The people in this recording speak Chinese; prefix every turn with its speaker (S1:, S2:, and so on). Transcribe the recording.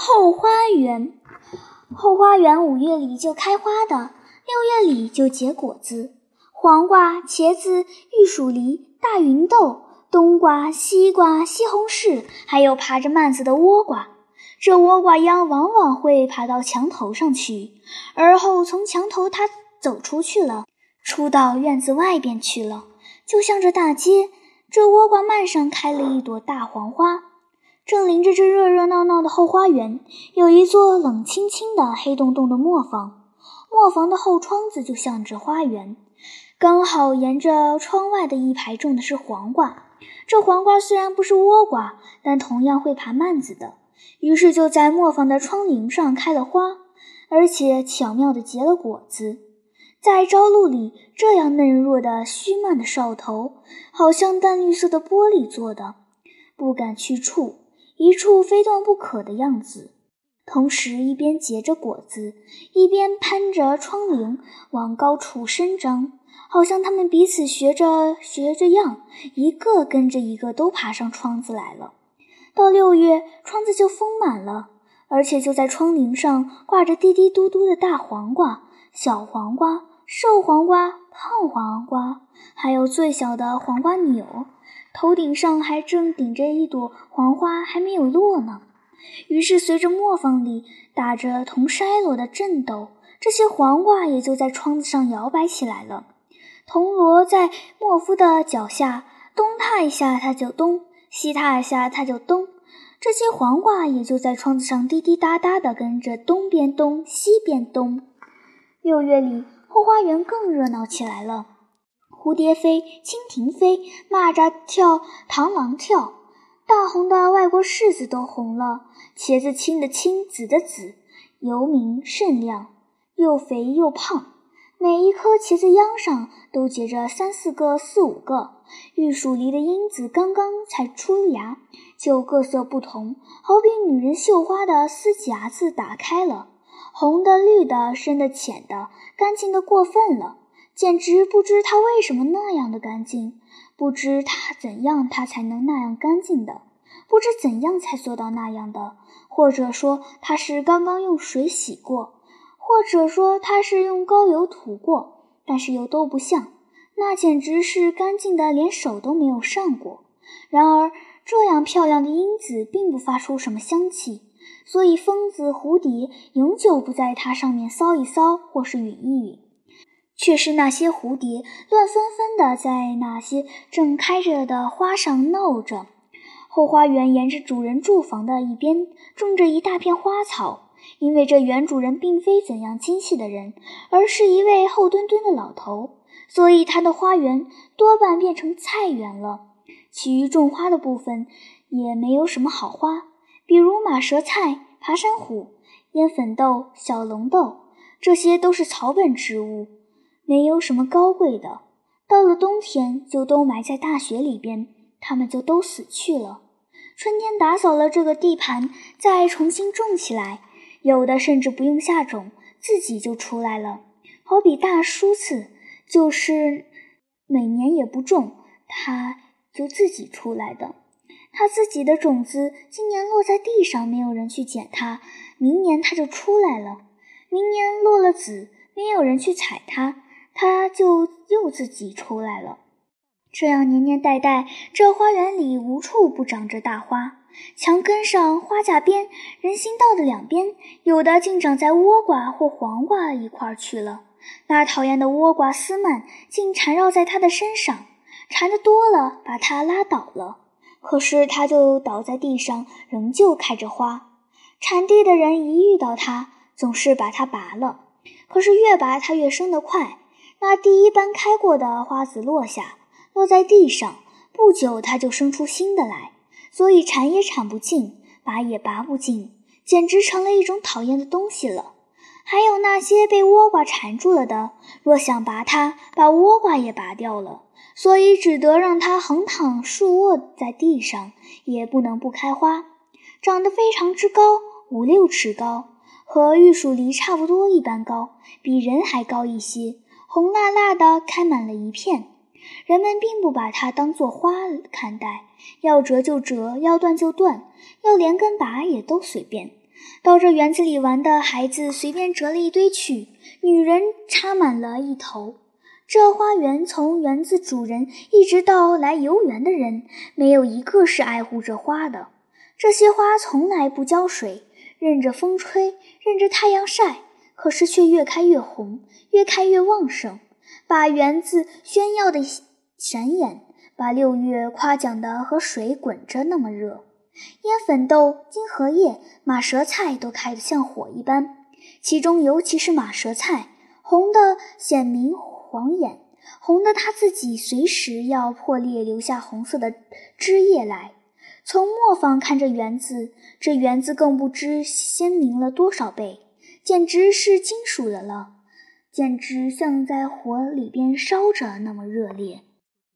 S1: 后花园，后花园五月里就开花的，六月里就结果子。黄瓜、茄子、玉蜀梨、大芸豆、冬瓜、西瓜、西红柿，还有爬着蔓子的倭瓜。这倭瓜秧往往会爬到墙头上去，而后从墙头它走出去了，出到院子外边去了，就像这大街。这倭瓜蔓上开了一朵大黄花。正临着这热热闹闹的后花园，有一座冷清清的黑洞洞的磨坊。磨坊的后窗子就向着花园，刚好沿着窗外的一排种的是黄瓜。这黄瓜虽然不是倭瓜，但同样会爬蔓子的。于是就在磨坊的窗棂上开了花，而且巧妙地结了果子。在朝露里，这样嫩弱的须蔓的梢头，好像淡绿色的玻璃做的，不敢去触。一处非断不可的样子，同时一边结着果子，一边攀着窗棂往高处伸张，好像他们彼此学着学着样，一个跟着一个都爬上窗子来了。到六月，窗子就丰满了，而且就在窗棂上挂着滴滴嘟嘟的大黄瓜、小黄瓜、瘦黄瓜、胖黄瓜，还有最小的黄瓜钮。头顶上还正顶着一朵黄花，还没有落呢。于是，随着磨坊里打着铜筛箩的震斗，这些黄瓜也就在窗子上摇摆起来了。铜锣在莫夫的脚下东踏一下，它就东；西踏一下，它就东。这些黄瓜也就在窗子上滴滴答答地跟着东边东，西边东。六月里，后花园更热闹起来了。蝴蝶飞，蜻蜓飞，蚂蚱跳，螳螂跳，大红的外国柿子都红了，茄子青的青，紫的紫，油明甚亮，又肥又胖。每一颗茄子秧上都结着三四个、四五个。玉蜀梨的英子刚刚才出芽，就各色不同，好比女人绣花的丝夹子打开了，红的、绿的、深的、浅的，干净的过分了。简直不知他为什么那样的干净，不知他怎样他才能那样干净的，不知怎样才做到那样的，或者说他是刚刚用水洗过，或者说他是用膏油涂过，但是又都不像，那简直是干净的，连手都没有上过。然而这样漂亮的英子并不发出什么香气，所以疯子蝴蝶永久不在它上面搔一搔，或是吮一吮。却是那些蝴蝶乱纷纷地在那些正开着的花上闹着。后花园沿着主人住房的一边种着一大片花草，因为这原主人并非怎样精细的人，而是一位厚墩墩的老头，所以他的花园多半变成菜园了。其余种花的部分也没有什么好花，比如马舌菜、爬山虎、烟粉豆、小龙豆，这些都是草本植物。没有什么高贵的，到了冬天就都埋在大雪里边，它们就都死去了。春天打扫了这个地盘，再重新种起来，有的甚至不用下种，自己就出来了。好比大梳子，就是每年也不种，它就自己出来的。它自己的种子今年落在地上，没有人去捡它，明年它就出来了。明年落了籽，没有人去采它。它就又自己出来了。这样年年代代，这花园里无处不长着大花。墙根上、花架边、人行道的两边，有的竟长在倭瓜或黄瓜一块儿去了。那讨厌的倭瓜丝蔓竟缠绕在它的身上，缠得多了，把它拉倒了。可是它就倒在地上，仍旧开着花。铲地的人一遇到它，总是把它拔了。可是越拔它越生得快。那第一般开过的花籽落下，落在地上，不久它就生出新的来，所以铲也铲不尽，拔也拔不尽，简直成了一种讨厌的东西了。还有那些被倭瓜缠住了的，若想拔它，把倭瓜也拔掉了，所以只得让它横躺竖卧在地上，也不能不开花，长得非常之高，五六尺高，和玉蜀梨差不多一般高，比人还高一些。红辣辣的，开满了一片。人们并不把它当作花看待，要折就折，要断就断，要连根拔也都随便。到这园子里玩的孩子随便折了一堆去，女人插满了一头。这花园从园子主人一直到来游园的人，没有一个是爱护这花的。这些花从来不浇水，任着风吹，任着太阳晒，可是却越开越红，越开越旺盛，把园子炫耀的闪眼，把六月夸奖的和水滚着那么热。烟粉豆、金荷叶、马舌菜都开得像火一般，其中尤其是马舌菜，红得显明。晃眼，红得它自己随时要破裂，留下红色的枝叶来。从磨坊看这园子，这园子更不知鲜明了多少倍，简直是金属的了，简直像在火里边烧着那么热烈。